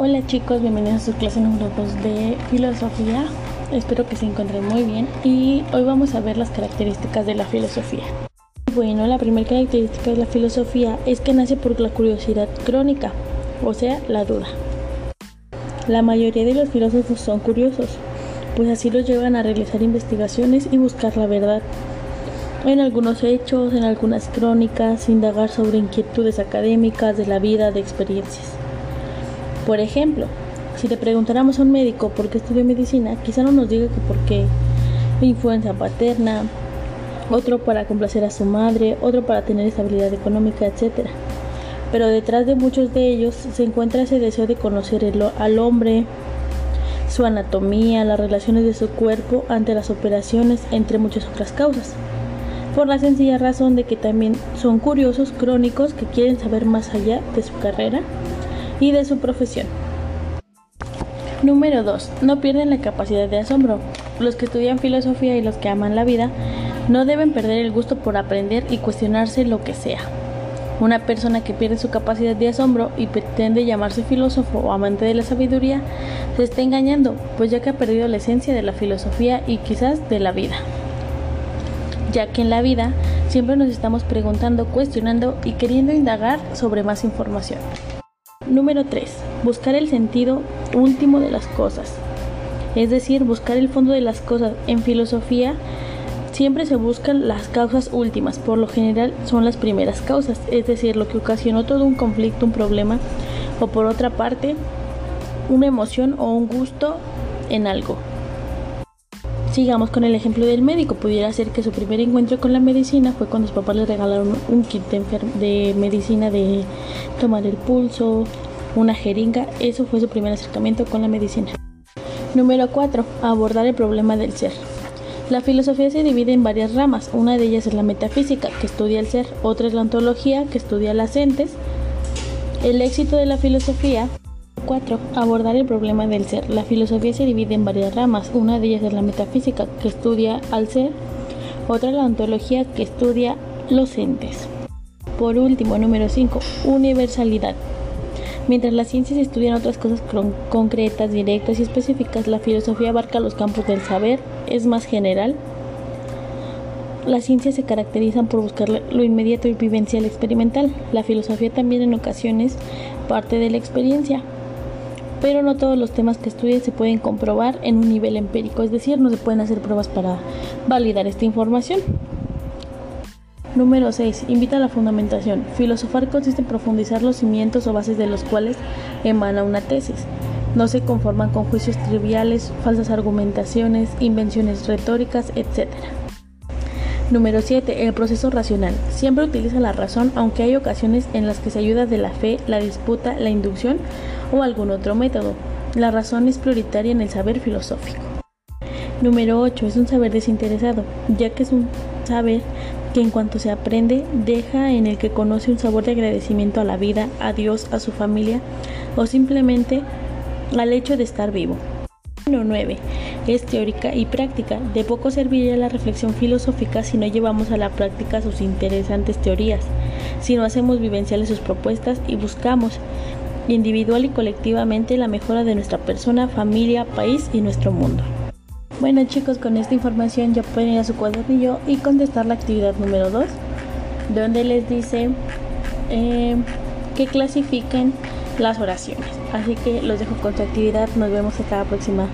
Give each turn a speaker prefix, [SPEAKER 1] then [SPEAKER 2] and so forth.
[SPEAKER 1] Hola chicos, bienvenidos a su clase número 2 de filosofía. Espero que se encuentren muy bien y hoy vamos a ver las características de la filosofía. Bueno, la primera característica de la filosofía es que nace por la curiosidad crónica, o sea, la duda. La mayoría de los filósofos son curiosos, pues así los llevan a realizar investigaciones y buscar la verdad. En algunos hechos, en algunas crónicas, indagar sobre inquietudes académicas de la vida, de experiencias. Por ejemplo, si le preguntáramos a un médico por qué estudió medicina, quizá no nos diga que por qué influencia paterna, otro para complacer a su madre, otro para tener estabilidad económica, etc. Pero detrás de muchos de ellos se encuentra ese deseo de conocer al hombre, su anatomía, las relaciones de su cuerpo ante las operaciones, entre muchas otras causas. Por la sencilla razón de que también son curiosos crónicos que quieren saber más allá de su carrera y de su profesión. Número 2. No pierden la capacidad de asombro. Los que estudian filosofía y los que aman la vida no deben perder el gusto por aprender y cuestionarse lo que sea. Una persona que pierde su capacidad de asombro y pretende llamarse filósofo o amante de la sabiduría se está engañando, pues ya que ha perdido la esencia de la filosofía y quizás de la vida. Ya que en la vida siempre nos estamos preguntando, cuestionando y queriendo indagar sobre más información. Número 3. Buscar el sentido último de las cosas. Es decir, buscar el fondo de las cosas. En filosofía siempre se buscan las causas últimas. Por lo general son las primeras causas. Es decir, lo que ocasionó todo un conflicto, un problema. O por otra parte, una emoción o un gusto en algo. Sigamos con el ejemplo del médico. Pudiera ser que su primer encuentro con la medicina fue cuando sus papás le regalaron un kit de, de, medicina de tomar el pulso, una jeringa. Eso fue su primer acercamiento con la medicina. Número 4. Abordar el problema del ser. La filosofía se divide en varias ramas. Una de ellas es la metafísica, que estudia el ser. Otra es la ontología, que estudia las entes. El éxito de la filosofía 4. Abordar el problema del ser. La filosofía se divide en varias ramas. Una de ellas es la metafísica, que estudia al ser. Otra la ontología, que estudia los entes. Por último, número 5. Universalidad. Mientras las ciencias estudian otras cosas concretas, directas y específicas, la filosofía abarca los campos del saber, es más general. Las ciencias se caracterizan por buscar lo inmediato y vivencial experimental. La filosofía también en ocasiones parte de la experiencia, pero no todos los temas que estudien se pueden comprobar en un nivel empírico, es decir, no se pueden hacer pruebas para validar esta información. Número 6. Invita a la fundamentación. Filosofar consiste en profundizar los cimientos o bases de los cuales emana una tesis. No se conforman con juicios triviales, falsas argumentaciones, invenciones retóricas, etc. Número 7. El proceso racional. Siempre utiliza la razón, aunque hay ocasiones en las que se ayuda de la fe, la disputa, la inducción o algún otro método. La razón es prioritaria en el saber filosófico. Número 8. Es un saber desinteresado, ya que es un saber que en cuanto se aprende deja en el que conoce un sabor de agradecimiento a la vida, a Dios, a su familia o simplemente al hecho de estar vivo. Número 9. Es teórica y práctica. De poco serviría la reflexión filosófica si no llevamos a la práctica sus interesantes teorías, si no hacemos vivenciales sus propuestas y buscamos individual y colectivamente la mejora de nuestra persona, familia, país y nuestro mundo. Bueno chicos, con esta información ya pueden ir a su cuadernillo y contestar la actividad número 2, donde les dice eh, que clasifiquen las oraciones. Así que los dejo con su actividad, nos vemos hasta la próxima.